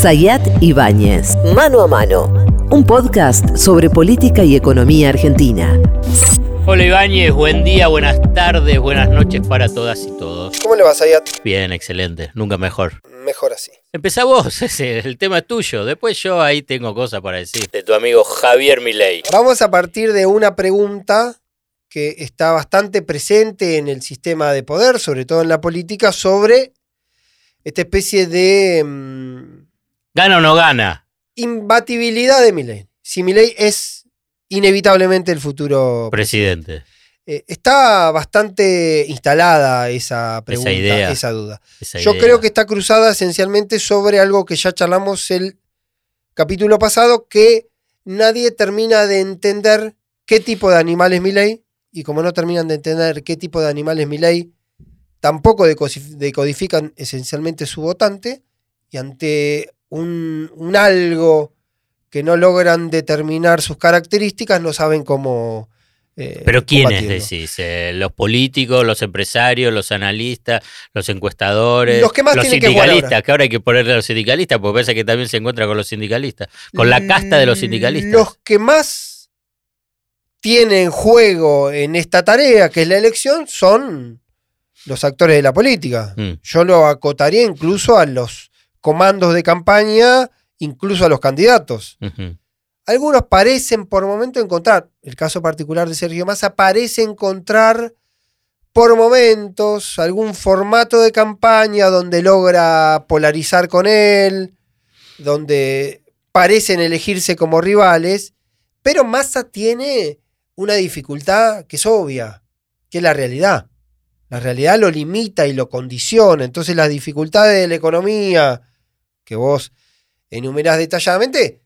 Sayat Ibáñez, Mano a Mano, un podcast sobre política y economía argentina. Hola Ibáñez, buen día, buenas tardes, buenas noches para todas y todos. ¿Cómo le va, Sayat? Bien, excelente, nunca mejor. Mejor así. Empezá vos, ese, el tema es tuyo. Después yo ahí tengo cosas para decir. De tu amigo Javier Milei. Vamos a partir de una pregunta que está bastante presente en el sistema de poder, sobre todo en la política, sobre esta especie de mm, ¿Gana o no gana? imbatibilidad de Milei. Si Milei es inevitablemente el futuro Presidente. Eh, está bastante instalada esa pregunta, idea. esa duda. esa Yo idea. creo que está cruzada esencialmente sobre algo que ya charlamos el capítulo pasado, que nadie termina de entender qué tipo de animal es Milei, y como no terminan de entender qué tipo de animal es Milei, tampoco decodifican esencialmente su votante, y ante un, un algo que no logran determinar sus características, no saben cómo... eh, Pero ¿quiénes decís? Eh, ¿Los políticos, los empresarios, los analistas, los encuestadores? Los que más tienen que sindicalistas, ahora. que ahora hay que ponerle a los sindicalistas, porque parece que también se encuentra con los sindicalistas. Con la casta de los sindicalistas. Los que más tienen juego en esta tarea, que es la elección, son los actores de la política. Mm. Yo lo acotaría incluso a los comandos de campaña, incluso a los candidatos. Algunos parecen por momento encontrar, el caso particular de Sergio Massa, parece encontrar por momentos algún formato de campaña donde logra polarizar con él, donde parecen elegirse como rivales, pero Massa tiene una dificultad que es obvia, que es la realidad. La realidad lo limita y lo condiciona, entonces las dificultades de la economía que vos enumerás detalladamente,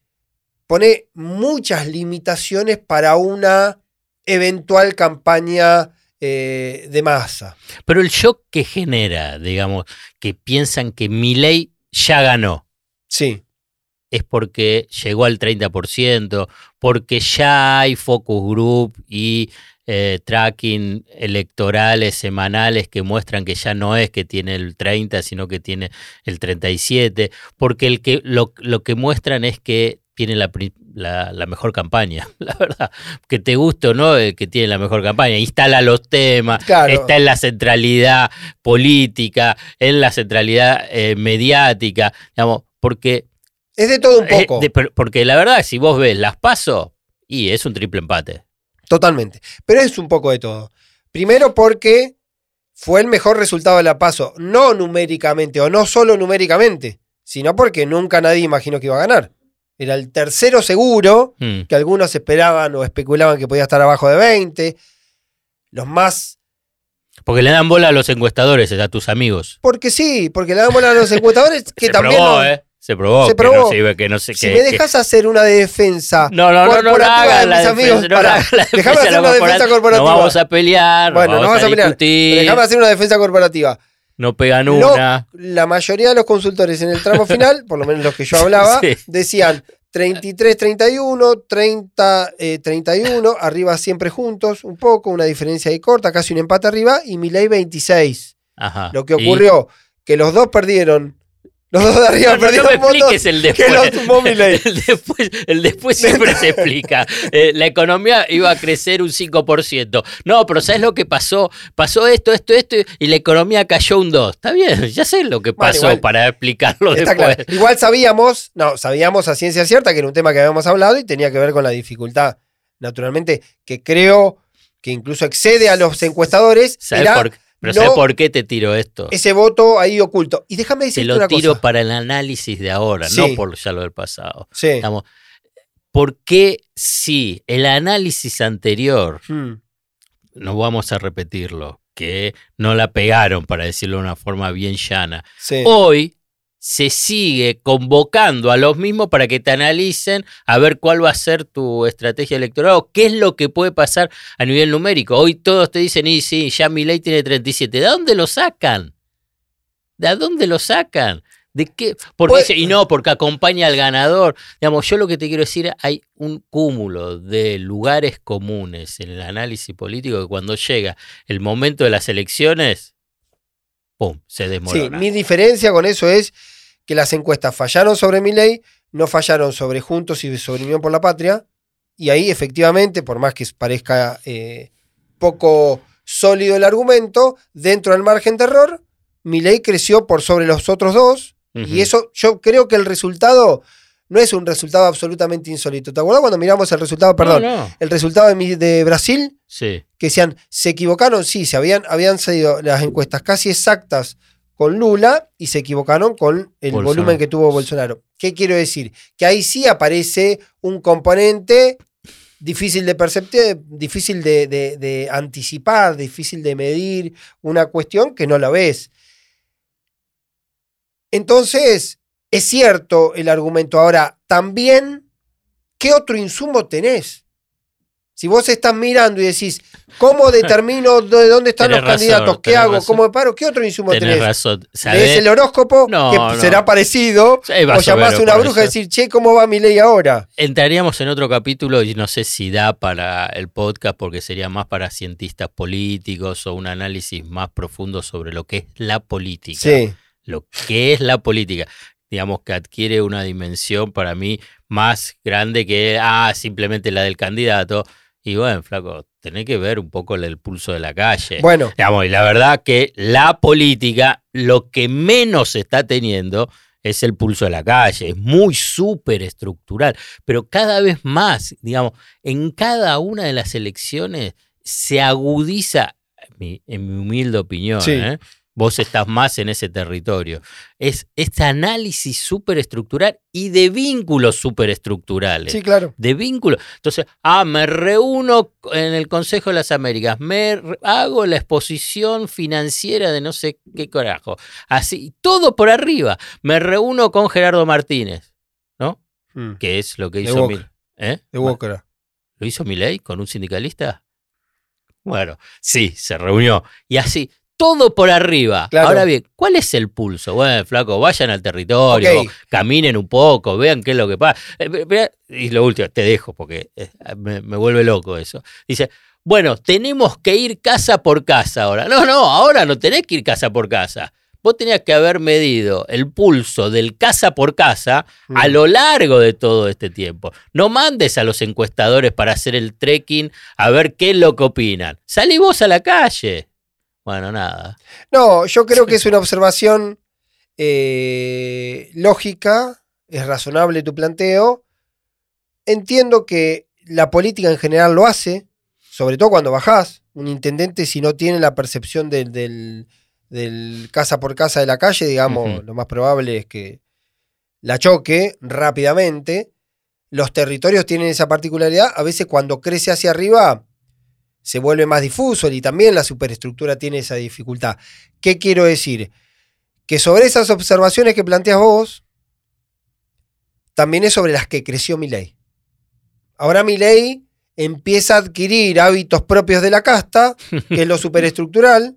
pone muchas limitaciones para una eventual campaña eh, de masa. Pero el shock que genera, digamos, que piensan que Milei ya ganó, Sí, es porque llegó al 30%, porque ya hay focus group y eh, tracking electorales semanales que muestran que ya no es que tiene el 30, sino que tiene el 37, porque el que, lo, lo que muestran es que tiene la, la- la mejor campaña, la verdad. Que te guste o no, el que tiene la mejor campaña. Instala los temas, Claro. está en la centralidad política, en la centralidad eh, mediática, digamos, porque es de todo un eh, poco, de- porque la verdad, si vos ves las pasos, y es un triple empate. Totalmente. Pero es un poco de todo. Primero porque fue el mejor resultado de la paso, no numéricamente o no solo numéricamente, sino porque nunca nadie imaginó que iba a ganar. Era el tercero seguro, Mm. que algunos esperaban o especulaban que podía estar abajo de 20. Los más Porque le dan bola a los encuestadores, a tus amigos. Porque sí, porque le damos a los encuestadores que se también. probó, no- ¿eh? Se probó. Se que no probó. se que no Si me que- dejas hacer una defensa. No, no, no, no, no hagas de la defensa, amigos, no la defensa hacer una defensa corporativa. No vamos a pelear, no bueno, no vamos, vamos a pelear. discutir, Déjame hacer una defensa corporativa. no pegan una. la mayoría de los consultores en el tramo final, por lo menos los que yo hablaba, Sí. decían 33-31, 30-31, arriba siempre juntos, un poco, una diferencia ahí corta, casi un empate arriba, y Milei 26. Ajá. Lo que Y- ocurrió, que los dos perdieron. Los dos de arriba No, no, no perdieron me votos. expliques el después. los. El después, el después siempre se explica. Eh, la economía iba a crecer un 5%. No, pero ¿sabes lo que pasó? Pasó esto, esto, esto, y la economía cayó un 2%. Está bien, ya sé lo que Bueno, pasó igual. para explicarlo después. claro. Igual sabíamos, no, sabíamos a ciencia cierta que era un tema que habíamos hablado y tenía que ver con la dificultad, naturalmente, que creo que incluso excede a los encuestadores. ¿Sabes por, pero no ¿sabes por qué te tiro esto? ese voto ahí oculto. Y déjame Te decirte lo una tiro cosa. para el análisis de ahora, Sí. no por ya lo del pasado. Sí. Digamos, ¿Por qué si el análisis anterior, Hmm. no vamos a repetirlo, que no la pegaron, para decirlo de una forma bien llana, Sí. hoy se sigue convocando a los mismos para que te analicen a ver cuál va a ser tu estrategia electoral o qué es lo que puede pasar a nivel numérico. Hoy todos te dicen, y sí, ya mi ley tiene 37. ¿De dónde lo sacan? ¿De dónde lo sacan? ¿De qué? Porque Pues- dice, y no, porque acompaña al ganador. Digamos, yo lo que te quiero decir, hay un cúmulo de lugares comunes en el análisis político que cuando llega el momento de las elecciones, ¡pum! se Sí, desmorona. mi diferencia con eso es que las encuestas fallaron sobre Milei, no fallaron sobre Juntos y sobre Unión por la Patria. Y ahí efectivamente, por más que parezca eh, poco sólido el argumento, dentro del margen de error, Milei creció por sobre los otros dos. Y eso, yo creo que el resultado no es un resultado absolutamente insólito. ¿Te acuerdas cuando miramos el resultado, perdón, el resultado de, de, Brasil? Sí. Que decían, ¿se equivocaron? Sí, se habían, habían salido las encuestas casi exactas con Lula y se equivocaron con el volumen que tuvo Bolsonaro. ¿Qué quiero decir? Que ahí sí aparece un componente difícil de perceptir, difícil de, anticipar, difícil de medir, una cuestión que no la ves. Entonces, es cierto el argumento. Ahora, también, ¿qué otro insumo tenés? Si vos estás mirando y decís, ¿cómo determino de dónde están los candidatos? ¿Qué hago? ¿Cómo me paro? ¿Qué otro insumo tenés? razón. ¿Lees el horóscopo? que será parecido. o llamás a una bruja y decir, che, ¿cómo va mi ley ahora? Entraríamos en otro capítulo y no sé si da para el podcast porque sería más para cientistas políticos o un análisis más profundo sobre lo que es la política. Sí. Lo que es la política digamos que adquiere una dimensión para mí más grande que ah, simplemente la del candidato. Y bueno, flaco, tenés que ver un poco el pulso de la calle. Bueno. Digamos, y la verdad que la política lo que menos está teniendo es el pulso de la calle, es muy súper estructural, pero cada vez más, digamos, en cada una de las elecciones se agudiza, en mi humilde opinión, ¿eh? Vos estás más en ese territorio. Es este análisis superestructural y de vínculos superestructurales. Sí, claro. De vínculos. Entonces, ah, me reúno en el Consejo de las Américas, me hago la exposición financiera de no sé qué carajo. Así, todo por arriba. Me reúno con Gerardo Martínez, ¿no? Hmm. Que es lo que hizo Milei. ¿Eh? De ¿Lo hizo Milei con un sindicalista? Bueno, sí, se reunió. Y así, todo por arriba. Ahora bien, ¿cuál es el pulso? Bueno, flaco, vayan al territorio, caminen un poco, vean qué es lo que pasa. Eh, y lo último, te dejo porque eh, me, vuelve loco eso. Dice, bueno, tenemos que ir casa por casa ahora. No, no, ahora no tenés que ir casa por casa. Vos tenías que haber medido el pulso del casa por casa a mm. lo largo de todo este tiempo. No mandes a los encuestadores para hacer el trekking a ver qué es lo que opinan. Salí vos a la calle. Bueno, nada. No, yo creo que es una observación eh, lógica, es razonable tu planteo. Entiendo que la política en general lo hace, sobre todo cuando bajás. Un intendente, si no tiene la percepción del, casa por casa de la calle, digamos, lo más probable es que la choque rápidamente. Los territorios tienen esa particularidad. A veces cuando crece hacia arriba, se vuelve más difuso y también la superestructura tiene esa dificultad. ¿Qué quiero decir? Que sobre esas observaciones que planteas vos, también es sobre las que creció mi ley. Ahora mi ley empieza a adquirir hábitos propios de la casta, que es lo superestructural,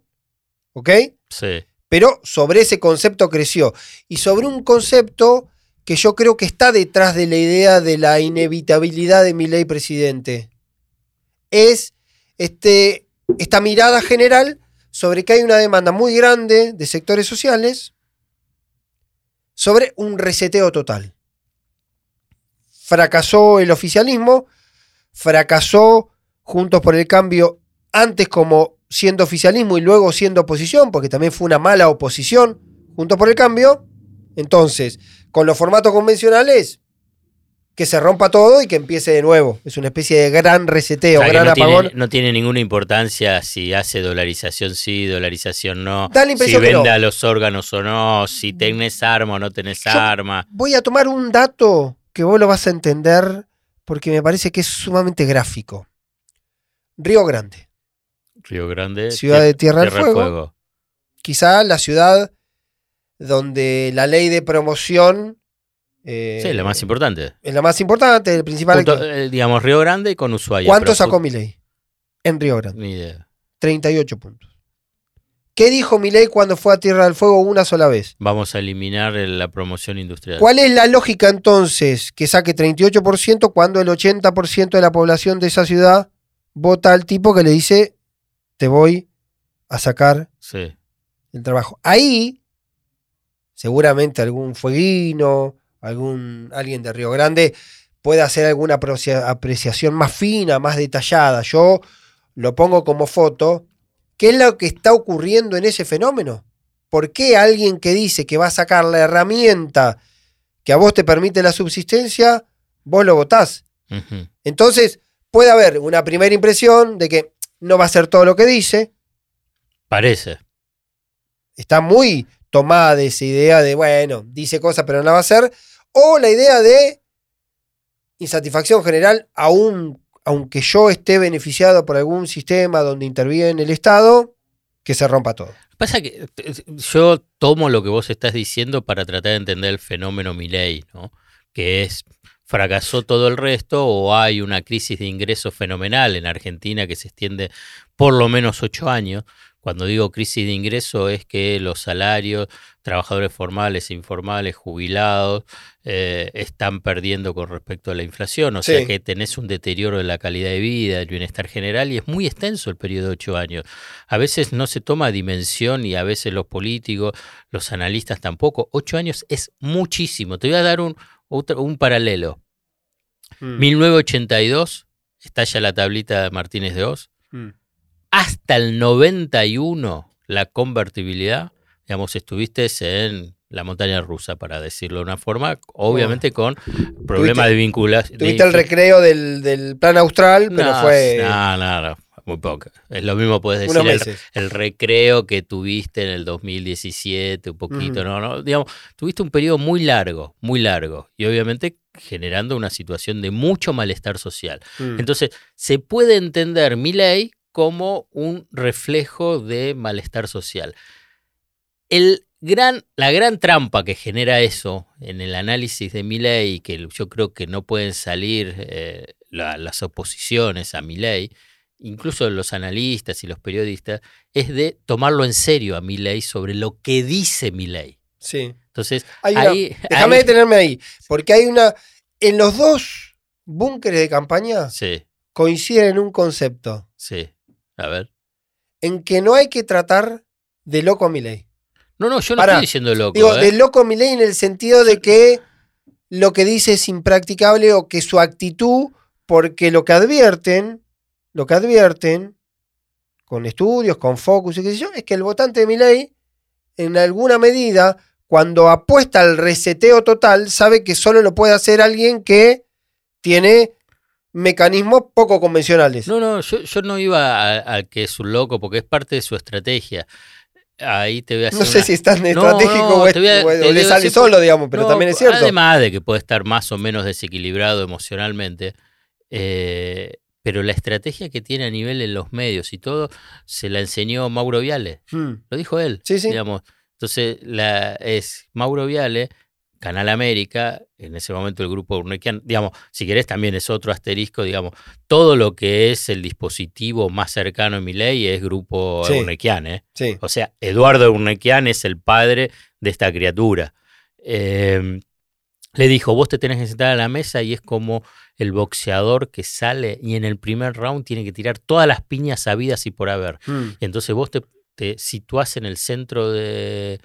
¿ok? Sí. Pero sobre ese concepto creció. Y sobre un concepto que yo creo que está detrás de la idea de la inevitabilidad de mi ley presidente. Es este, esta mirada general sobre que hay una demanda muy grande de sectores sociales sobre un reseteo total. Fracasó el oficialismo, fracasó Juntos por el Cambio antes como siendo oficialismo y luego siendo oposición, porque también fue una mala oposición Juntos por el Cambio. Entonces, con los formatos convencionales, que se rompa todo y que empiece de nuevo. Es una especie de gran reseteo, gran no apagón. Tiene, no tiene ninguna importancia si hace dolarización sí, dolarización no, da la si venda los órganos o no, si tenés arma o no tenés arma. Voy a tomar un dato que vos lo vas a entender porque me parece que es sumamente gráfico. Río Grande. Río Grande. Ciudad de Tierra, del Fuego. Quizá la ciudad donde la ley de promoción sí, la más importante. Es la más importante, el principal. Eh, digamos, Río Grande con Ushuaia. ¿Cuánto sacó Milei en Río Grande? Ni idea. 38 puntos. ¿Qué dijo Milei cuando fue a Tierra del Fuego una sola vez? Vamos a eliminar la promoción industrial. ¿Cuál es la lógica entonces que saque 38% cuando el 80% de la población de esa ciudad vota al tipo que le dice, te voy a sacar el trabajo? Ahí seguramente algún fueguino, algún, alguien de Río Grande puede hacer alguna aprecia- apreciación más fina, más detallada. Yo lo pongo como foto. ¿Qué es lo que está ocurriendo en ese fenómeno? ¿Por qué alguien que dice que va a sacar la herramienta que a vos te permite la subsistencia, vos lo votás? Entonces, puede haber una primera impresión de que no va a ser todo lo que dice. Parece. Está muy tomada de esa idea de, bueno, dice cosas pero no la va a hacer. O la idea de insatisfacción general, aún, aunque yo esté beneficiado por algún sistema donde interviene el Estado, que se rompa todo. Pasa que yo tomo lo que vos estás diciendo para tratar de entender el fenómeno Milei, ¿no? Que es fracasó todo el resto o hay una crisis de ingresos fenomenal en Argentina que se extiende por lo menos ocho años. Cuando digo crisis de ingreso es que los salarios, trabajadores formales e informales, jubilados, eh, están perdiendo con respecto a la inflación. O sea que tenés un deterioro de la calidad de vida, del bienestar general y es muy extenso el periodo de ocho años. A veces no se toma dimensión y a veces los políticos, los analistas tampoco. Ocho años es muchísimo. Te voy a dar un, otro- un paralelo. Mm. 1982, estalla la tablita de Martínez de Oz. Mm. Hasta el 91, la convertibilidad, digamos, estuviste en la montaña rusa, para decirlo de una forma, obviamente con problemas de vinculación. Tuviste el recreo del, del plan austral, pero no, fue No, no, no, muy poco. Es lo mismo puedes decir el, recreo que tuviste en el 2017, un poquito, no, no, digamos, tuviste un periodo muy largo, muy largo, y obviamente generando una situación de mucho malestar social. Mm. Entonces, se puede entender mi ley como un reflejo de malestar social. El gran, la gran trampa que genera eso en el análisis de mi ley, que yo creo que no pueden salir eh, la- las oposiciones a mi ley, incluso los analistas y los periodistas, es de tomarlo en serio a mi ley sobre lo que dice mi ley. Sí. Entonces, Déjame detenerme ahí, porque hay una... En los dos búnkeres de campaña Sí, coinciden en un concepto, sí. A ver. en que no hay que tratar de loco a Milei. No, no, yo no Pará, estoy diciendo loco. Digo, ¿eh? de loco a Milei en el sentido de que lo que dice es impracticable o que su actitud, porque lo que advierten, lo que advierten, con estudios, con focus y qué sé yo, es que el votante de Milei, en alguna medida, cuando apuesta al reseteo total, sabe que solo lo puede hacer alguien que tiene mecanismos poco convencionales. No, no, yo, yo no iba al que es un loco porque es parte de su estrategia. Ahí te voy a hacer No sé una- si es tan No, estratégico no, o, es- a- le digo, sale sí, solo, digamos, pero No, también es cierto. Además de que puede estar más o menos desequilibrado emocionalmente, eh, pero la estrategia que tiene a nivel en los medios y todo se la enseñó Mauro Viale. Hmm. Lo dijo él. Sí, sí. Digamos. Entonces, la, es Mauro Viale, Canal América, en ese momento el grupo Urnequian, digamos, si querés también es otro asterisco, digamos, todo lo que es el dispositivo más cercano a mi ley es grupo Sí. Urnequian, ¿eh? Sí. O sea, Eduardo Urnequian es el padre de esta criatura. Eh, le dijo, vos te tenés que sentar a la mesa y es como el boxeador que sale y en el primer round tiene que tirar todas las piñas sabidas y por haber. Hmm. Y entonces vos te, te situás en el centro de,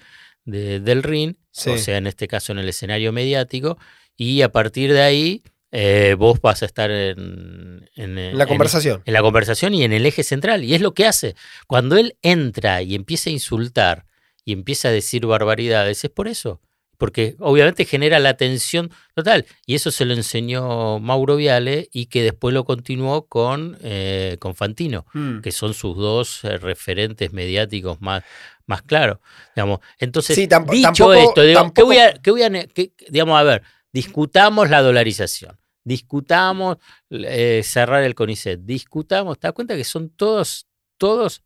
de- del ring, Sí. o sea, en este caso en el escenario mediático, y a partir de ahí eh, vos vas a estar en, la en- conversación. en la conversación y en el eje central. Y es lo que hace. Cuando él entra y empieza a insultar y empieza a decir barbaridades, es por eso. Porque obviamente genera la tensión total. Y eso se lo enseñó Mauro Viale y que después lo continuó con, eh, con Fantino, Hmm. que son sus dos eh, referentes mediáticos más, más claros. Digamos. Entonces, Sí, dicho tampoco- esto, digo, ¿qué tampoco- voy a, qué voy a qué- digamos, a ver, discutamos la dolarización, discutamos eh, cerrar el CONICET, discutamos, ¿te das cuenta que son todos, todos,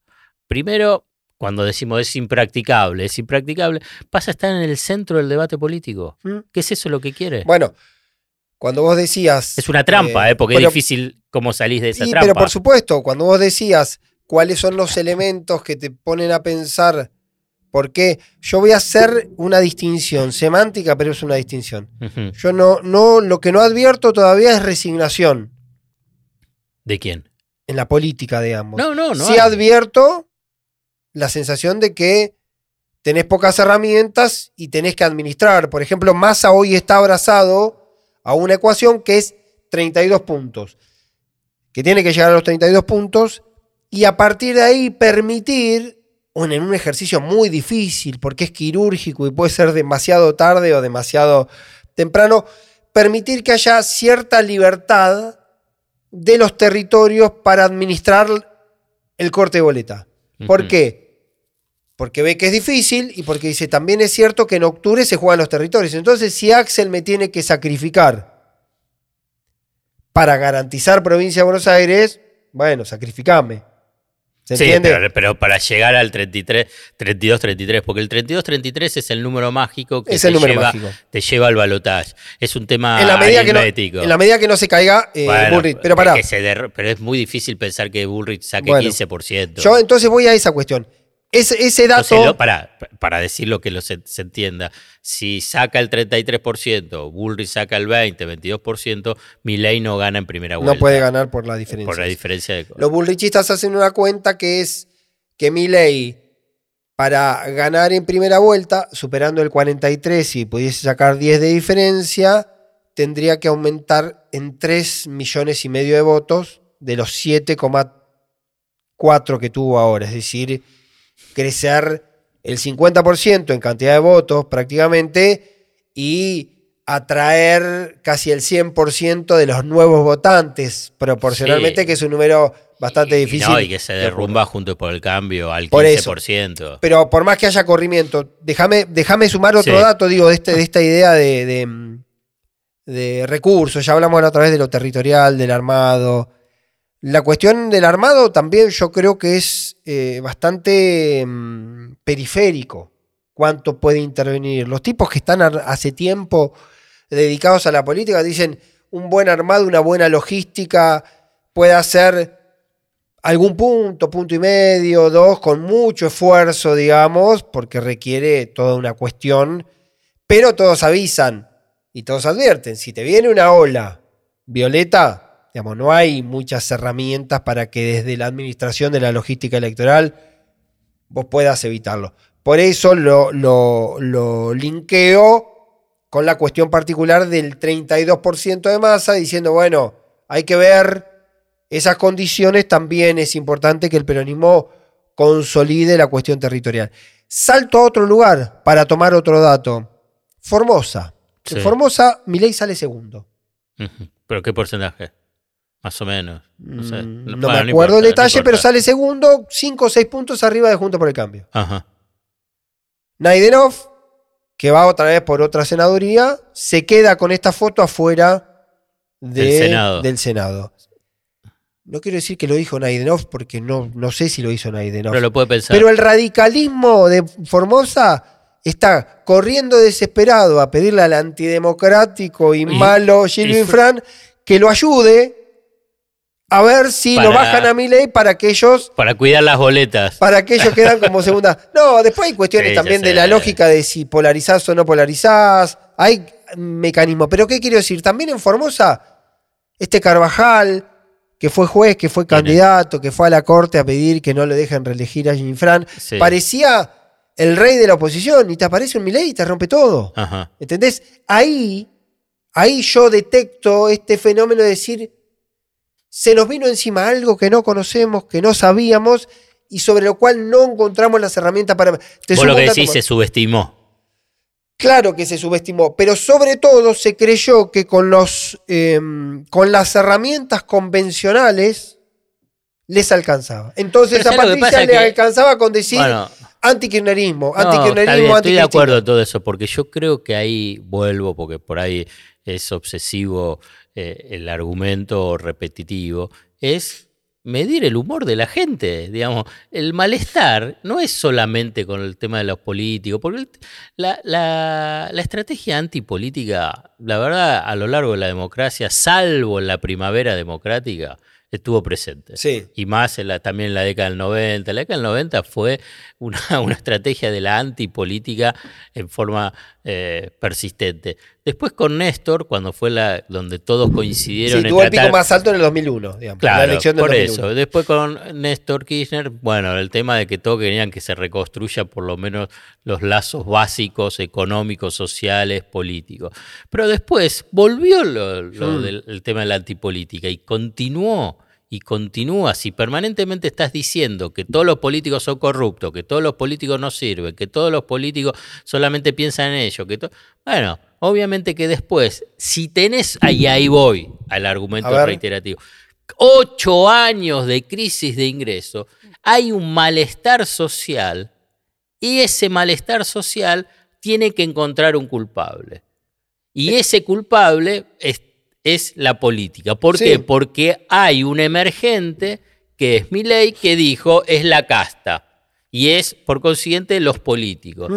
primero, cuando decimos es impracticable, es impracticable, pasa a estar en el centro del debate político. Mm. ¿Qué es eso lo que quiere? Bueno, cuando vos decías. es una trampa, eh, ¿eh? porque pero- es difícil cómo salís de esa Sí, trampa. pero por supuesto, cuando vos decías cuáles son los elementos que te ponen a pensar por qué, yo voy a hacer una distinción semántica, pero es una distinción. Yo no, no, lo que no advierto todavía es resignación ¿De quién? en la política, digamos. No, no, no. sí hay. advierto la sensación de que tenés pocas herramientas y tenés que administrar. Por ejemplo, Massa hoy está abrazado a una ecuación que es 32 puntos, que tiene que llegar a los 32 puntos y a partir de ahí permitir, en un ejercicio muy difícil, porque es quirúrgico y puede ser demasiado tarde o demasiado temprano, permitir que haya cierta libertad de los territorios para administrar el corte de boleta. ¿Por qué? Porque ve que es difícil y porque dice, también es cierto que en octubre se juegan los territorios. Entonces, si Axel me tiene que sacrificar para garantizar provincia de Buenos Aires, bueno, sacrificame. ¿Se sí, entiende? Pero, para llegar al 33, 32-33, porque el 32-33 es el número mágico que te, lleva, te, lleva, al balotaje. Es un tema en la medida. Que no, en la medida que no se caiga eh, Bullrich. Pero pará. pero es muy difícil pensar que Bullrich saque 15%. Yo entonces voy a esa cuestión. Ese, dato. para, para decir lo que lo se, entienda, si saca el 33%, Bullrich saca el 20, 22%, Milley no gana en primera vuelta. No puede ganar por la diferencia. Por la diferencia de. Los Bullrichistas hacen una cuenta que es que Milley, para ganar en primera vuelta, superando el 43 y pudiese sacar 10 de diferencia, tendría que aumentar en 3 millones y medio de votos de los 7,4 que tuvo ahora. Es decir crecer el 50% en cantidad de votos prácticamente y atraer casi el 100% de los nuevos votantes proporcionalmente, que es un número bastante difícil. no, y que se derrumba junto por el cambio al 15%. Pero por más que haya corrimiento, déjame, déjame sumar otro dato, digo, de, este, de esta idea de, de, recursos. Ya hablamos la otra vez de lo territorial, del armado, la cuestión del armado también yo creo que es eh, bastante mm, periférico cuánto puede intervenir. Los tipos que están hace tiempo dedicados a la política dicen un buen armado, una buena logística puede hacer algún punto, punto y medio, dos, con mucho esfuerzo, digamos, porque requiere toda una cuestión, pero todos avisan y todos advierten, si te viene una ola violeta, no hay muchas herramientas para que desde la administración de la logística electoral vos puedas evitarlo. Por eso lo, lo, linkeo con la cuestión particular del 32% de masa, diciendo, bueno, hay que ver esas condiciones, también es importante que el peronismo consolide la cuestión territorial. Salto a otro lugar para tomar otro dato. Formosa. En Formosa, ley sale segundo. ¿Pero qué porcentaje? Más o menos. No, sé. Mm, no, me acuerdo el detalle, pero sale segundo, 5 o 6 puntos arriba de Junto por el Cambio. Ajá. Naidenov, que va otra vez por otra senaduría, se queda con esta foto afuera del Senado. No quiero decir que lo dijo Naidenov porque no, no sé si lo hizo Naidenov. Pero lo puede pensar. Pero el radicalismo de Formosa está corriendo desesperado a pedirle al antidemocrático y, malo Gilles Fran que lo ayude a ver si lo bajan a mi ley para que ellos. Para cuidar las boletas. Para que ellos quedan como segunda. No, después hay cuestiones también de la lógica de si polarizás o no polarizás. Hay mecanismos. Pero ¿qué quiero decir? También en Formosa, este Carvajal, que fue juez, que fue candidato, que fue a la corte a pedir que no le dejen reelegir a Ginfran, parecía el rey de la oposición y te aparece un Milei y te rompe todo. ¿Entendés? Ahí, ahí yo detecto este fenómeno de decir se nos vino encima algo que no conocemos, que no sabíamos y sobre lo cual no encontramos las herramientas para... Vos lo que decís se subestimó. Claro que se subestimó, pero sobre todo se creyó que con, los, em, con las herramientas convencionales les alcanzaba. Entonces a Patricia le alcanzaba con decir antikirchnerismo, antikirchnerismo, Estoy de acuerdo en todo eso, porque yo creo que ahí vuelvo, porque por ahí es obsesivo eh, el argumento repetitivo, es medir el humor de la gente. Digamos, el malestar no es solamente con el tema de los políticos, porque la, la, la, estrategia antipolítica, la verdad, a lo largo de la democracia, salvo en la primavera democrática, estuvo presente. Sí. Y más en la, también en la década del 90. La década del 90 fue una, una estrategia de la antipolítica en forma eh, persistente. Después con Néstor, cuando fue la donde todos coincidieron Sí, en tuvo el pico más alto en el 2001, digamos. Claro, la elección del por 2001. eso. Después con Néstor Kirchner, bueno, el tema de que todos querían que se reconstruya por lo menos los lazos básicos, económicos, sociales, políticos. Pero después volvió lo, lo Mm. del el tema de la antipolítica y continuó. Y continúa, si permanentemente estás diciendo que todos los políticos son corruptos, que todos los políticos no sirven, que todos los políticos solamente piensan en ello, que to- bueno, obviamente que después, si tenés, ahí, ahí voy al argumento reiterativo, ocho años de crisis de ingreso, hay un malestar social y ese malestar social tiene que encontrar un culpable. Y ese culpable es, es la política. ¿Por Sí. qué? Porque hay un emergente que es Milei que dijo es la casta y es por consiguiente los políticos.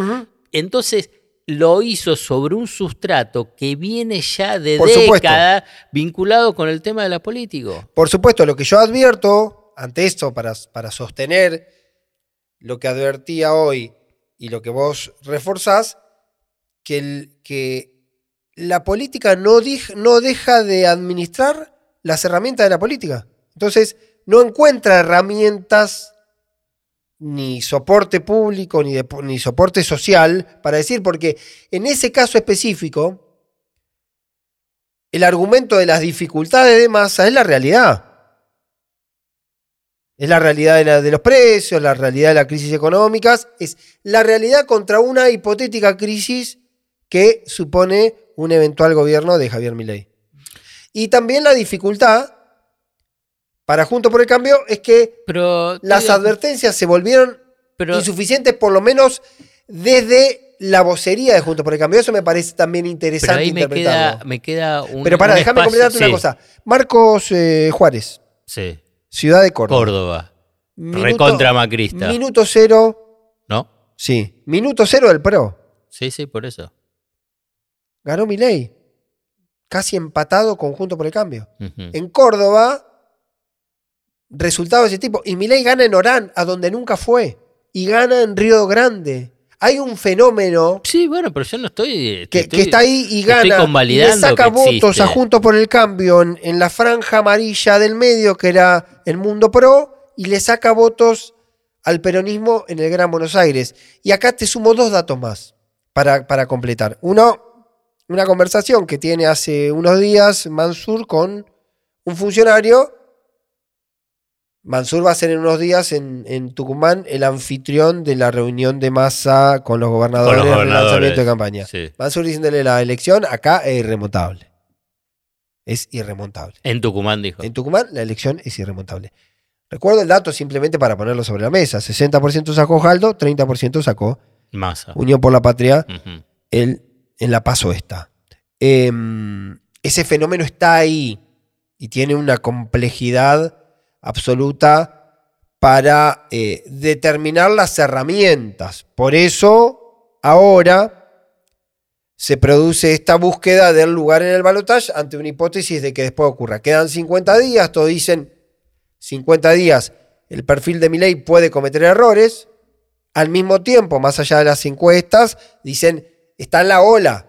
Entonces lo hizo sobre un sustrato que viene ya de Por décadas vinculado con el tema de la política. Por supuesto, lo que yo advierto ante esto, para, para sostener lo que advertía hoy y lo que vos reforzás, que, el- que la política no, dij- no deja de administrar las herramientas de la política. Entonces, no encuentra herramientas ni soporte público ni, ni soporte social para decir, porque en ese caso específico, el argumento de las dificultades de masa es la realidad. Es la realidad de, la- de los precios, la realidad de las crisis económicas, es la realidad contra una hipotética crisis que supone un eventual gobierno de Javier Milei. Y también la dificultad para Junto por el Cambio es que Pero las advertencias se volvieron pero- insuficientes, por lo menos desde la vocería de Junto por el Cambio. Eso me parece también pero interesante ahí me interpretarlo. queda, me queda un. Pero para, déjame completarte una sí, cosa. Marcos eh, Juárez, Sí, Ciudad de Córdoba. Córdoba. Minuto- recontra macrista. Minuto cero. ¿No? Sí. Minuto cero del PRO. Sí, sí, por eso. Ganó Milei. Casi empatado con Junto por el Cambio. En Córdoba, resultado de ese tipo. Y Milei gana en Orán, a donde nunca fue. Y gana en Río Grande. Hay un fenómeno Sí, bueno, pero yo no estoy. que, estoy- que está ahí y gana. Y le saca votos a Juntos por el Cambio en, en la franja amarilla del medio, que era el Mundo Pro, y le saca votos al peronismo en el Gran Buenos Aires. Y acá te sumo dos datos más para, para completar. Uno, una conversación que tiene hace unos días Mansur con un funcionario. Mansur va a ser en unos días en, en Tucumán el anfitrión de la reunión de masa con los gobernadores, Con los en el gobernadores, lanzamiento de campaña. sí. Mansur diciéndole la elección acá es irremontable. Es irremontable. En Tucumán dijo. En Tucumán la elección es irremontable. Recuerdo el dato simplemente para ponerlo sobre la mesa. 60% sacó Jaldo, 30% sacó Masa. Unión por la Patria el, en la paso esta. Em, ese fenómeno está ahí y tiene una complejidad absoluta para eh, determinar las herramientas. Por eso, ahora se produce esta búsqueda del lugar en el balotaje ante una hipótesis de que después ocurra. Quedan 50 días, todos dicen 50 días, el perfil de Milei puede cometer errores. Al mismo tiempo, más allá de las encuestas, dicen, está en la ola,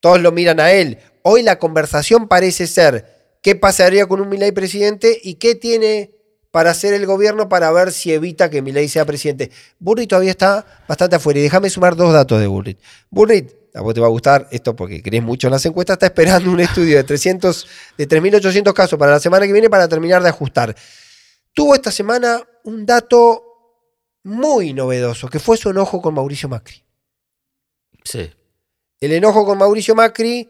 todos lo miran a él. Hoy la conversación parece ser qué pasaría con un Milei presidente y qué tiene para hacer el gobierno para ver si evita que Milei sea presidente. Burrit todavía está bastante afuera. Y déjame sumar dos datos de Burrit. Burrit, a vos te va a gustar esto porque crees mucho en las encuestas, está esperando un estudio de 300, de 3.800 casos para la semana que viene para terminar de ajustar. Tuvo esta semana un dato muy novedoso, que fue su enojo con Mauricio Macri. Sí. El enojo con Mauricio Macri,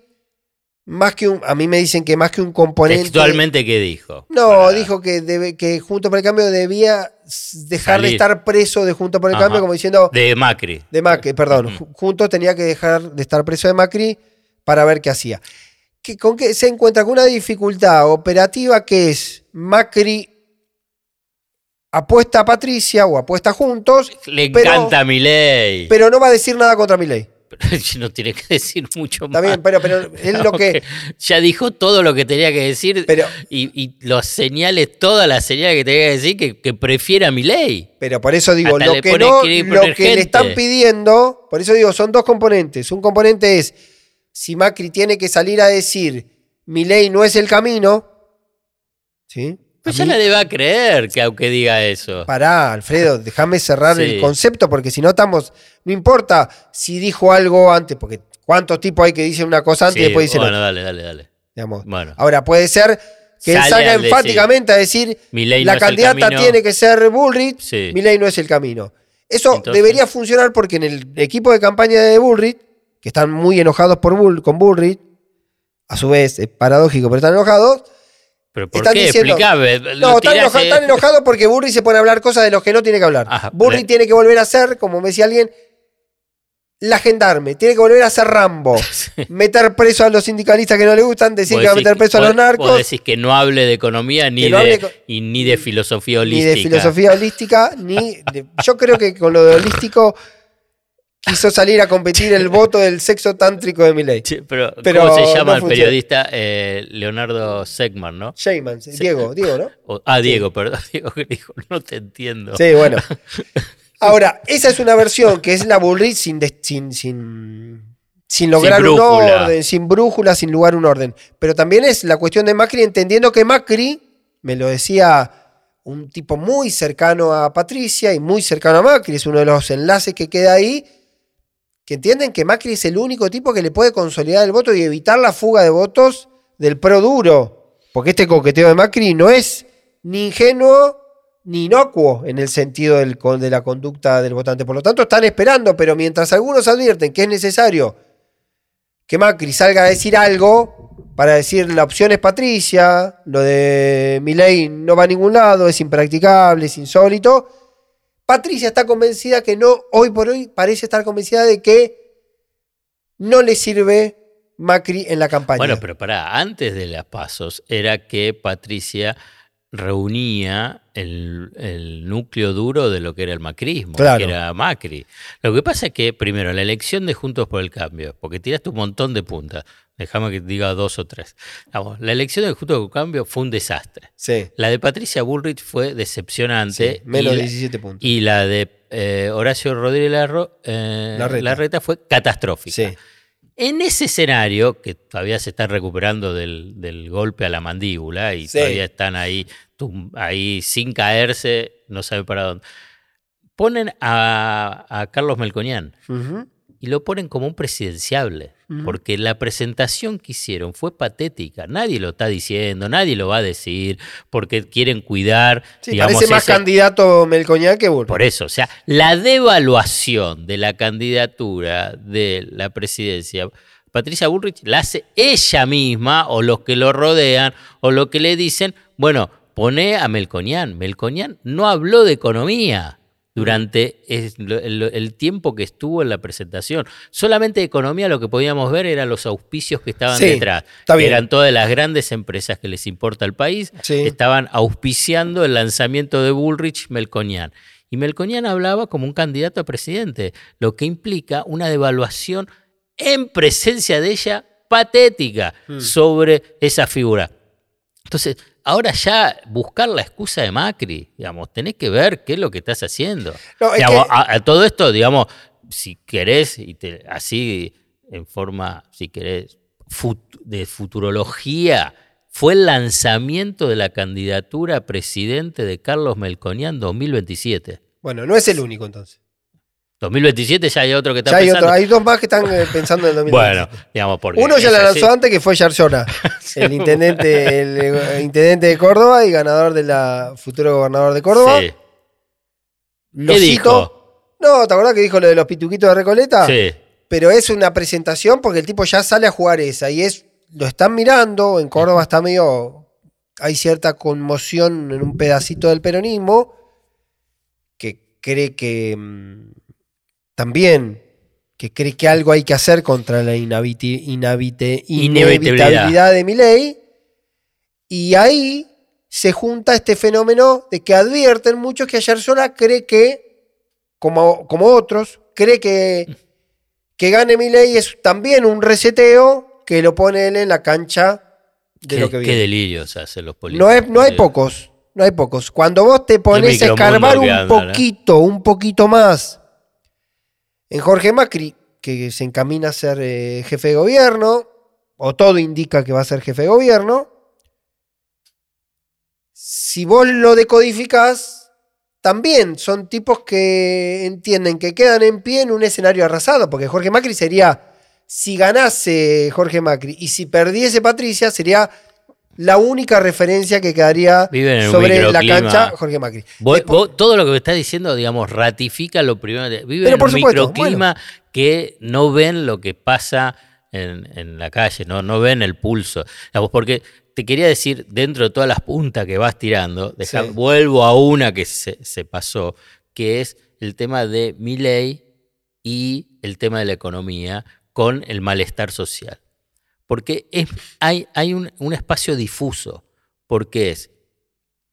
más que un, a mí me dicen que más que un componente. Textualmente, ¿qué dijo? No, Para- dijo que, debe, que Junto por el Cambio debía dejar de estar preso de Junto por el Ajá. Cambio, como diciendo, de, De Macri. Macri, perdón, Juntos tenía que dejar de estar preso de Macri para ver qué hacía. Que, ¿Con se encuentra con una dificultad operativa que es Macri apuesta a Patricia o apuesta juntos, Le Pero- encanta mi ley. pero no va a decir nada contra Milei. no tiene que decir mucho Está más. bien, pero, pero es lo que. Ya dijo todo lo que tenía que decir Pero, y, y los señales, todas las señales que tenía que decir que, que prefiera mi ley. pero por eso digo, Hasta lo que, pone no, querer lo que le están pidiendo, por eso digo, son dos componentes. Un componente es si Macri tiene que salir a decir mi ley no es el camino. ¿Sí? Pues ya mí- nadie va a creer que aunque diga eso. Pará, Alfredo, déjame cerrar Sí. el concepto porque si no estamos. No importa si dijo algo antes, porque ¿cuántos tipos hay que dicen una cosa antes Sí, y después dicen bueno, otra? dale, dale, dale. digamos? Bueno, Ahora, puede ser que él salga decir, enfáticamente a decir mi ley la no candidata tiene que ser Bullrich, Sí. mi ley no es el camino. Eso Entonces- debería funcionar porque en el equipo de campaña de Bullrich, que están muy enojados por Bull, con Bullrich, a su vez es paradójico, pero están enojados. Pero ¿por están qué? diciendo- No, están, tiraste- enoja- están enojados porque Bullrich se pone a hablar cosas de los que no tiene que hablar. Ajá, le- tiene que volver a ser, como me decía alguien, la gendarme, tiene que volver a ser Rambo. Meter preso a los sindicalistas que no le gustan, decir que va a meter preso a los narcos. Vos decís que no hable de economía ni, no de, co- y ni de filosofía ni holística. de filosofía holística, ni de- yo creo que con lo de holístico quiso salir a competir el voto del sexo tántrico de Milei. Pero, Pero ¿cómo se no llama el periodista? Eh, Leonardo Segman, ¿no? Sheyman, Diego, Diego, ¿no? Ah, Diego, perdón. Diego que dijo, no te entiendo. Sí, bueno. Ahora, esa es una versión que es la Bullrich sin, sin, sin, sin lograr un orden, sin brújula, sin lugar un orden. Pero también es la cuestión de Macri entendiendo que Macri, me lo decía un tipo muy cercano a Patricia y muy cercano a Macri, es uno de los enlaces que queda ahí, que entienden que Macri es el único tipo que le puede consolidar el voto y evitar la fuga de votos del pro duro. Porque este coqueteo de Macri no es ni ingenuo ni inocuo en el sentido del de la conducta del votante. Por lo tanto, están esperando, pero mientras algunos advierten que es necesario que Macri salga a decir algo para decir la opción es Patricia, lo de Milei no va a ningún lado, es impracticable, es insólito. Patricia está convencida que no, hoy por hoy parece estar convencida de que no le sirve Macri en la campaña. Bueno, pero pará, antes de las pasos era que Patricia reunía el, el núcleo duro de lo que era el macrismo, Claro. que era Macri. Lo que pasa es que, primero, la elección de Juntos por el Cambio, porque tiraste un montón de puntas, déjame que diga dos o tres. Vamos, la elección de Juntos por el Cambio fue un desastre. sí, La de Patricia Bullrich fue decepcionante. sí, menos y de la- 17 puntos. Y la de eh, Horacio Rodríguez Larro, eh, Larreta. Larreta fue catastrófica. Sí. En ese escenario, que todavía se están recuperando del, del golpe a la mandíbula y Sí. todavía están ahí, tum- ahí sin caerse, no sabe para dónde, ponen a, a Carlos Melconian y lo ponen como un presidenciable. Porque la presentación que hicieron fue patética. Nadie lo está diciendo, nadie lo va a decir, porque quieren cuidar. Sí, digamos, parece más ese- candidato Melcoñán que Bullrich. por eso, o sea, la devaluación de la candidatura de la presidencia, Patricia Bullrich la hace ella misma o los que lo rodean o lo que le dicen, bueno, pone a Melconian. Melconian no habló de economía durante el, el tiempo que estuvo en la presentación. Solamente de economía lo que podíamos ver eran los auspicios que estaban Sí, detrás. está bien. Eran todas las grandes empresas que les importa al país Sí. estaban auspiciando el lanzamiento de Bullrich Melconian. Y Melconian hablaba como un candidato a presidente, lo que implica una devaluación en presencia de ella patética Mm. sobre esa figura. Entonces, ahora ya buscar la excusa de Macri, digamos, tenés que ver qué es lo que estás haciendo. No, es Digamos, que- a, a todo esto, digamos, si querés, y te- así en forma, si querés, fut- de futurología, fue el lanzamiento de la candidatura a presidente de Carlos Melconian 2027. Bueno, no es el único entonces. 2027 ya hay otro que está Ya hay, pensando. otro, hay dos más que están eh, pensando en el 2027. bueno, digamos, porque. Uno ya la así. lanzó antes, que fue Yarzona, el intendente, el, eh, intendente de Córdoba y ganador de la futuro gobernador de Córdoba. Sí. Lo ¿Qué cito. dijo? No, ¿te acordás que dijo lo de los pituquitos de Recoleta? Sí. Pero es una presentación porque el tipo ya sale a jugar esa y es lo están mirando, en Córdoba está medio hay cierta conmoción en un pedacito del peronismo que cree que mm, también que cree que algo hay que hacer contra la inhabite- Inevitabilidad. de mi ley y ahí se junta este fenómeno de que advierten muchos que ayer sola cree que como, como otros cree que que gane Milei es también un reseteo que lo pone él en la cancha de qué, lo que qué viene. delirios hacen los políticos. No, es- no hay Eh, pocos, no hay pocos. Cuando vos te pones a escarbar un anda, ¿no? poquito, un poquito más en Jorge Macri, que se encamina a ser eh, jefe de gobierno, o todo indica que va a ser jefe de gobierno, si vos lo decodificás, también son tipos que entienden que quedan en pie en un escenario arrasado, porque Jorge Macri sería, si ganase Jorge Macri y si perdiese Patricia, sería la única referencia que quedaría sobre la cancha Jorge Macri. Vos- Después- vos- todo lo que me estás diciendo, digamos, ratifica lo primero. de- Viven Pero en por un supuesto, microclima que no ven lo que pasa en, en la calle, no, no ven el pulso. Digamos, porque te quería decir, dentro de todas las puntas que vas tirando, deja- Sí. vuelvo a una que se, se pasó, que es el tema de mi ley y el tema de la economía con el malestar social. Porque es, hay, hay un, un espacio difuso, porque es,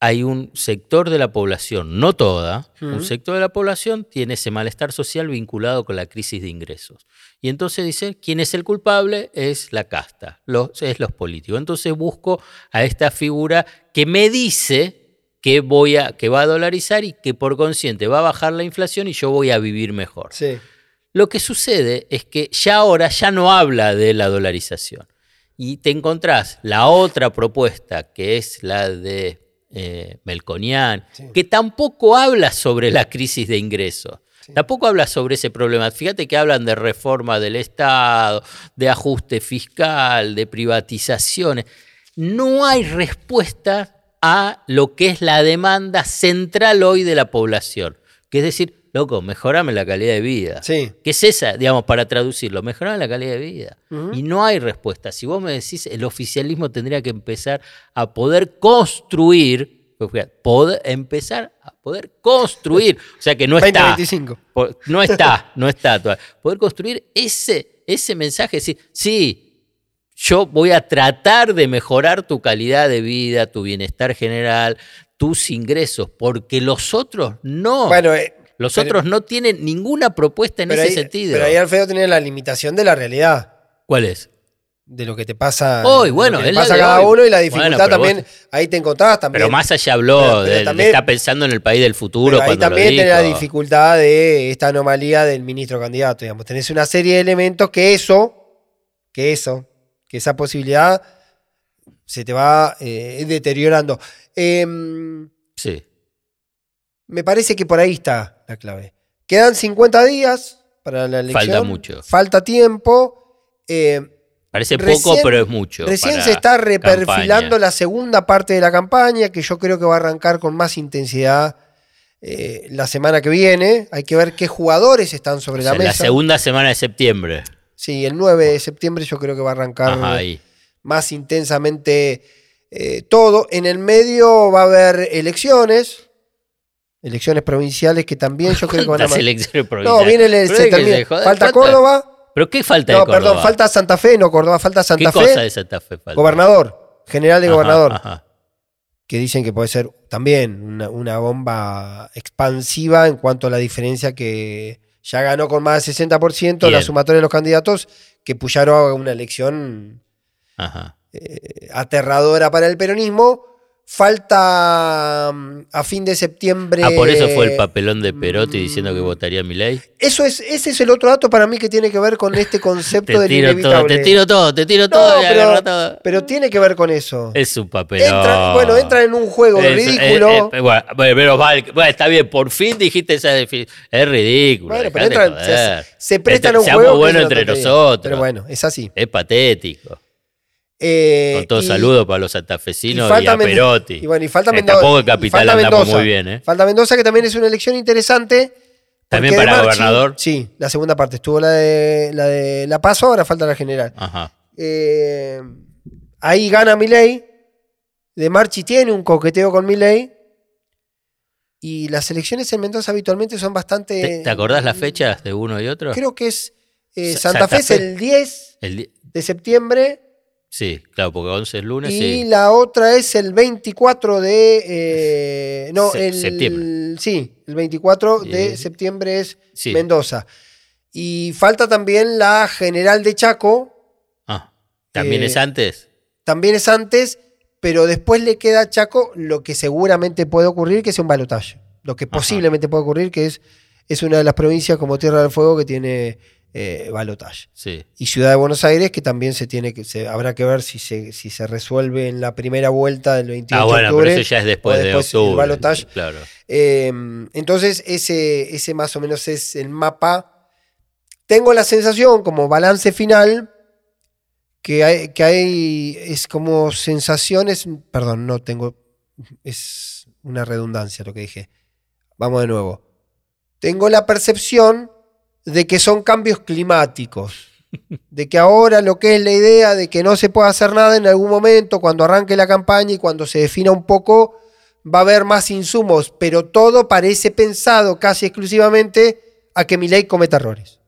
hay un sector de la población, no toda, un sector de la población tiene ese malestar social vinculado con la crisis de ingresos. Y entonces dice, ¿quién es el culpable? Es la casta, los, es los políticos. Entonces busco a esta figura que me dice que, voy a, que va a dolarizar y que por consciente va a bajar la inflación y yo voy a vivir mejor. Sí. Lo que sucede es que ya ahora ya no habla de la dolarización. Y te encontrás la otra propuesta, que es la de eh, Melconian, Sí. que tampoco habla sobre la crisis de ingresos. Tampoco habla sobre ese problema. Fíjate que hablan de reforma del Estado, de ajuste fiscal, de privatizaciones. No hay respuesta a lo que es la demanda central hoy de la población. Que es decir, loco, mejorame la calidad de vida. Sí. ¿Qué es esa, digamos, para traducirlo? Mejorar la calidad de vida. Y no hay respuesta. Si vos me decís, el oficialismo tendría que empezar a poder construir, pues poder- empezar a poder construir, o sea que no está, 2025. po- no está, no está todavía. Poder construir ese, ese mensaje, decir, sí, yo voy a tratar de mejorar tu calidad de vida, tu bienestar general, tus ingresos, porque los otros no. Bueno, eh, Los Pero- otros no tienen ninguna propuesta en ese ahí, sentido. pero ahí Alfredo tiene la limitación de la realidad. ¿Cuál es? De lo que te pasa, Hoy, bueno, la pasa cada hoy. uno y la dificultad también. vos- ahí te encontrás también. Pero más allá habló, Pero- pero de, de también- está pensando en el país del futuro Pero ahí cuando también tenés la dificultad de esta anomalía del ministro candidato, digamos. Tenés una serie de elementos que eso, que eso, que esa posibilidad se te va eh, deteriorando. Em, Sí. me parece que por ahí está la clave. Quedan 50 días para la elección. Falta mucho. Falta tiempo. eh, Parece Recién- poco, pero es mucho. Recién se está reperfilando campaña. la segunda parte de la campaña, que yo creo que va a arrancar con más intensidad eh, la semana que viene. Hay que ver qué jugadores están sobre O sea, la la mesa. segunda semana de septiembre. Sí, el 9 de septiembre yo creo que va a arrancar Ajá, ahí. más intensamente eh, todo. En el medio va a haber elecciones, elecciones provinciales que también yo creo que van a... ¿Cuántas mar- elecciones No, viene el, joda. Falta. Córdoba. ¿Pero qué falta No, de Córdoba? perdón, falta Santa Fe, no Córdoba, falta Santa ¿Qué Fe. cosa de Santa Fe falta? Gobernador, general de Ajá, gobernador. ajá. que dicen que puede ser también una, una bomba expansiva en cuanto a la diferencia que ya ganó con más del 60% la Bien. sumatoria de los candidatos, que Puyaro haga una elección Ajá. eh, aterradora para el peronismo. Falta mm, a fin de septiembre. Ah, por eso fue el papelón de Perotti diciendo que votaría a mi ley. Eso es, ese es el otro dato para mí que tiene que ver con este concepto Te del tiro todo, inevitable. te tiro todo, te tiro No, todo y pero- todo. Pero tiene que ver con eso. Es un papelón. Entra- bueno, entra en un juego Es- ridículo. eh, eh, bueno, bueno, está bien, por fin dijiste esa definición. Es ridículo. Bueno, pero dejate entran- se, se prestan Entre- a un seamos juego. que buenos es entre nosotros. Pero bueno, es así. Es patético. Eh, Con todo y- saludo para los santafesinos y, a Perotti. Y bueno, y falta Eh, Mendoza. Tampoco y Capital falta andamos Mendoza. muy bien, ¿eh? Falta Mendoza, que también es una elección interesante. ¿También para Marchi- gobernador? Sí, la segunda parte. Estuvo la de la, de la Paso, ahora falta la general. Ajá. Eh, ahí gana Milei. De Marchi tiene un coqueteo con Milei. Y las elecciones en Mendoza habitualmente son bastante. ¿Te, te acordás las fechas de uno y otro? Creo que es. eh, Sa- Santa, Fe es el 10 El di- de septiembre. Sí, claro, porque 11 es lunes, Y sí. la otra es el 24 de. eh, no, Se- el. septiembre. Sí, el 24 de septiembre es Sí. Mendoza. Y falta también la general de Chaco, Ah, ¿también Eh, es antes? también es antes, pero después le queda a Chaco lo que seguramente puede ocurrir, que es un balotaje. Lo que Ajá. posiblemente puede ocurrir, que es, es una de las provincias como Tierra del Fuego que tiene eh, balotaje. Sí. Y Ciudad de Buenos Aires, que también se tiene que, se, habrá que ver si se, si se resuelve en la primera vuelta del 28 Ah, de bueno, octubre. pero eso ya es después, de el octubre. balotaje. Claro. Eh, entonces, ese, ese más o menos es el mapa. Tengo la sensación, como balance final, que hay, que hay es como sensaciones, perdón, no tengo, es una redundancia lo que dije. Vamos de nuevo. Tengo la percepción de que son cambios climáticos. De que ahora lo que es la idea de que no se puede hacer nada en algún momento, cuando arranque la campaña y cuando se defina un poco, va a haber más insumos, pero todo parece pensado casi exclusivamente a que mi ley cometa errores.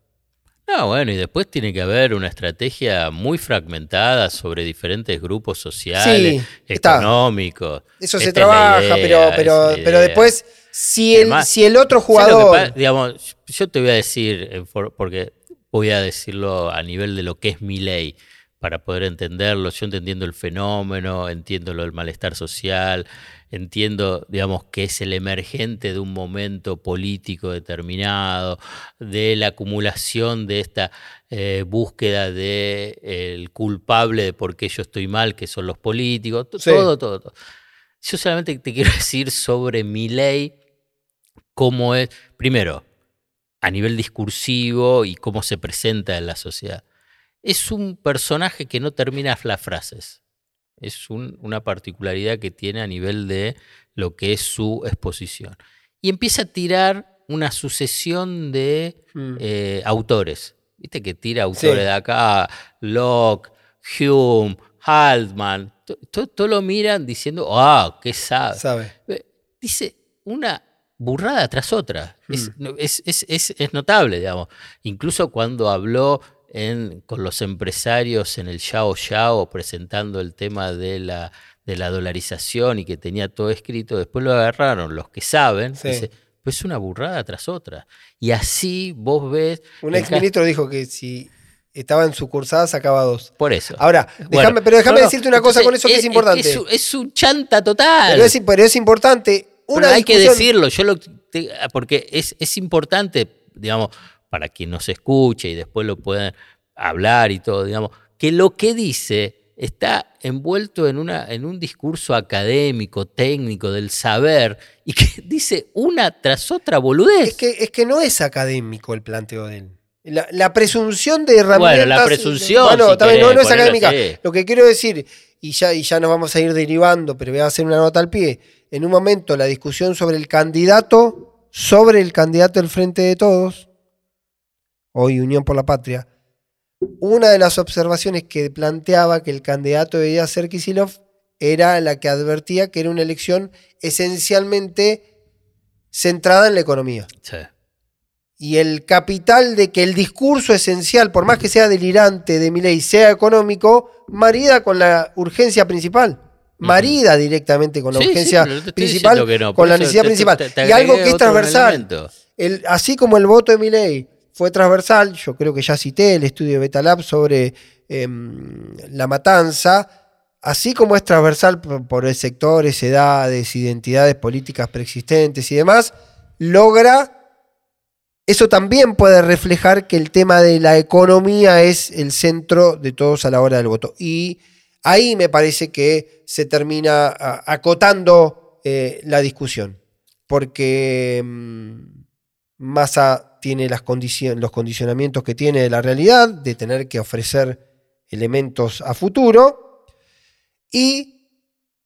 No, bueno, y después tiene que haber una estrategia muy fragmentada sobre diferentes grupos sociales, Sí, está. económicos. Eso se Esta trabaja, idea, pero, pero, pero después, si el, Además, si el otro ¿Sabes lo que jugador. pasa? digamos, yo te voy a decir, for- porque voy a decirlo a nivel de lo que es mi ley, para poder entenderlo. Yo entendiendo el fenómeno, entiendo lo del malestar social, entiendo, digamos, que es el emergente de un momento político determinado, de la acumulación de esta eh, búsqueda de eh, el culpable de por qué yo estoy mal, que son los políticos, Sí. todo, todo, todo. Yo solamente te quiero decir sobre mi ley, cómo es, primero, a nivel discursivo y cómo se presenta en la sociedad. Es un personaje que no termina las frases. Es un- una particularidad que tiene a nivel de lo que es su exposición. Y empieza a tirar una sucesión de Mm. eh, autores. Viste que tira autores Sí. de acá, Locke, Hume, Haltman. to- to- Todo lo miran diciendo, ah, qué sabe. ¿Sabe? Eh, Dice una burrada tras otra. Hmm. es- es- es- es notable, digamos. Incluso cuando habló en- con los empresarios en el Yao Yao presentando el tema de la, de la dolarización y que tenía todo escrito, después lo agarraron los que saben, Sí. dice, pues es una burrada tras otra. Y así vos ves... Un el ex ca- ministro dijo que si estaba en su cursada sacaba dos. Por eso. Ahora, Bueno, pero déjame no, decirte una cosa con eso que es, importante. Es, es un chanta total. pero, es, pero es importante. Pero hay que decirlo, yo lo, te- porque es, es importante, digamos, para quien nos escuche y después lo puedan hablar y todo, digamos, que lo que dice está envuelto en, una, en un discurso académico, técnico, del saber, y que dice una tras otra boludez. Es que, es que no es académico el planteo de él. La, la presunción de herramientas. Bueno, la presunción, Bueno, si no, no es académica. así. Lo que quiero decir, y ya, y ya nos vamos a ir derivando, pero voy a hacer una nota al pie. En un momento, la discusión sobre el candidato, sobre el candidato del Frente de Todos, hoy Unión por la Patria, una de las observaciones que planteaba que el candidato debía ser Kisilov era la que advertía que era una elección esencialmente centrada en la economía. Sí. Y el capital de que el discurso esencial, por más que sea delirante de mi ley, sea económico, marida con la urgencia principal. Marida directamente con la Sí, urgencia principal, no, con la necesidad te- principal. te- te y algo que es transversal. El- así como el voto de mi ley fue transversal, yo creo que ya cité el estudio de Betalab sobre em, la matanza, así como es transversal por, sectores, edades, identidades políticas preexistentes y demás, logra, eso también puede reflejar que el tema de la economía es el centro de todos a la hora del voto. Y ahí me parece que se termina acotando eh, la discusión, porque mm, Massa tiene las condici- los condicionamientos que tiene de la realidad, de tener que ofrecer elementos a futuro, y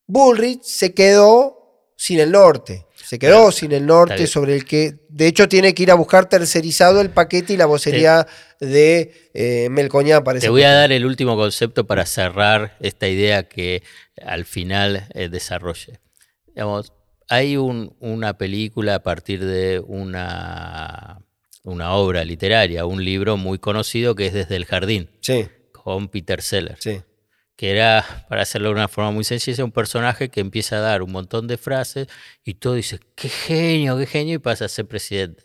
Bullrich se quedó sin el norte. Se quedó sin el norte sobre el que, de hecho, tiene que ir a buscar tercerizado el paquete y la vocería de eh, Melcoñán para Te voy a dar el último concepto para cerrar esta idea que al final eh, desarrolle. Digamos, hay un- una película a partir de una, una obra literaria, un libro muy conocido que es Desde el Jardín, Sí, con Peter Sellers, sí. que era, para hacerlo de una forma muy sencilla, un personaje que empieza a dar un montón de frases y todo dice, qué genio, qué genio, y pasa a ser presidente.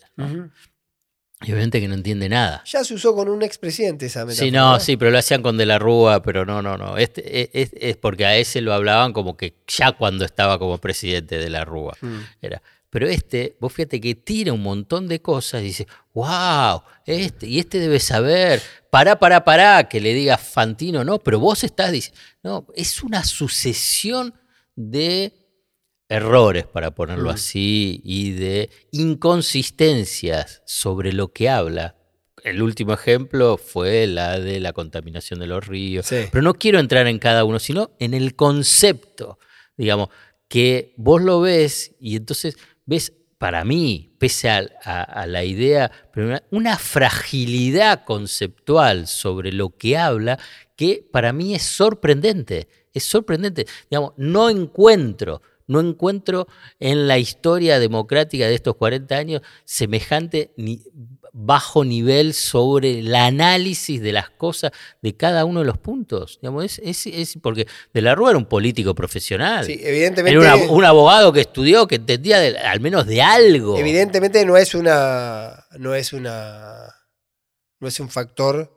Y obviamente que no entiende nada. Ya se usó con un expresidente esa metáfora. Sí, no, sí, pero lo hacían con De la Rúa, pero no, no, no. Este, es, es- es porque a ese lo hablaban como que ya cuando estaba como presidente de la Rúa. Mm. Era. Pero este, vos fíjate que tira un montón de cosas y dice, wow, este, y este debe saber, pará, pará, pará, que le diga Fantino, no, pero vos estás diciendo, no, es una sucesión de errores, para ponerlo Mm. así, y de inconsistencias sobre lo que habla. El último ejemplo fue la de la contaminación de los ríos. Sí. Pero no quiero entrar en cada uno, sino en el concepto, digamos, que vos lo ves y entonces ves, para mí, pese a, la idea, una fragilidad conceptual sobre lo que habla que para mí es sorprendente, es sorprendente. Digamos, no encuentro, no encuentro en la historia democrática de estos 40 años semejante ni bajo nivel sobre el análisis de las cosas de cada uno de los puntos. Digamos, es, es- es- porque De la Rúa era un político profesional. Sí, evidentemente. Era una- un abogado que estudió, que entendía de- al menos de algo. Evidentemente no es una. No es una. No es un factor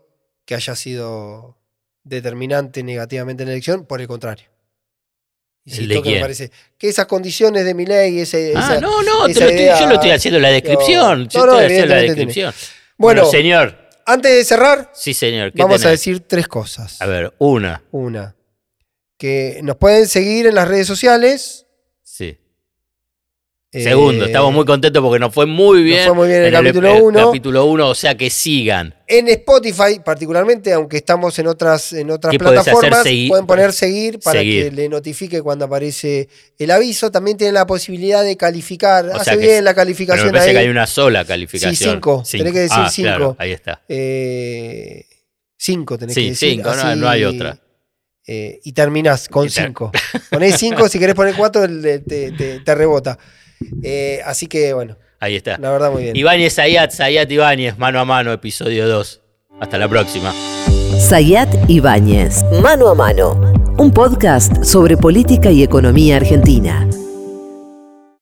que haya sido determinante negativamente en la elección, por el contrario. ¿El de que me parece que esas condiciones de mi ley, ese, Ah, esa- no, no, te estoy- yo lo estoy haciendo la descripción. No, yo no, estoy haciendo la descripción. Bueno, Bueno, señor. antes de cerrar, Sí, señor. ¿qué vamos a decir tres cosas. A ver, una. Una, que nos pueden seguir en las redes sociales. Sí. eh, Segundo, estamos muy contentos porque nos fue muy bien. fue muy bien el capítulo uno. capítulo 1, o sea que sigan. En Spotify, particularmente, aunque estamos en otras, en otras plataformas, pueden poner seguir para Seguir. que le notifique cuando aparece el aviso. También tienen la posibilidad de calificar. O Hace bien la Pero me calificación parece ahí. que hay una sola calificación. Sí, cinco. Tenés que decir Ah, cinco. claro, ahí está. Eh, cinco tenés Sí, que decir. cinco, no- así, no hay otra. eh, y terminás con Y ter- cinco. Ponés cinco, si querés poner cuatro, te, te- te rebota. Eh, así que, bueno, Ahí está. la verdad, muy bien. Ibáñez Zayat, Zayat Ibáñez, mano a mano, episodio 2. Hasta la próxima. Sayat Ibáñez, Mano a Mano, un podcast sobre política y economía argentina.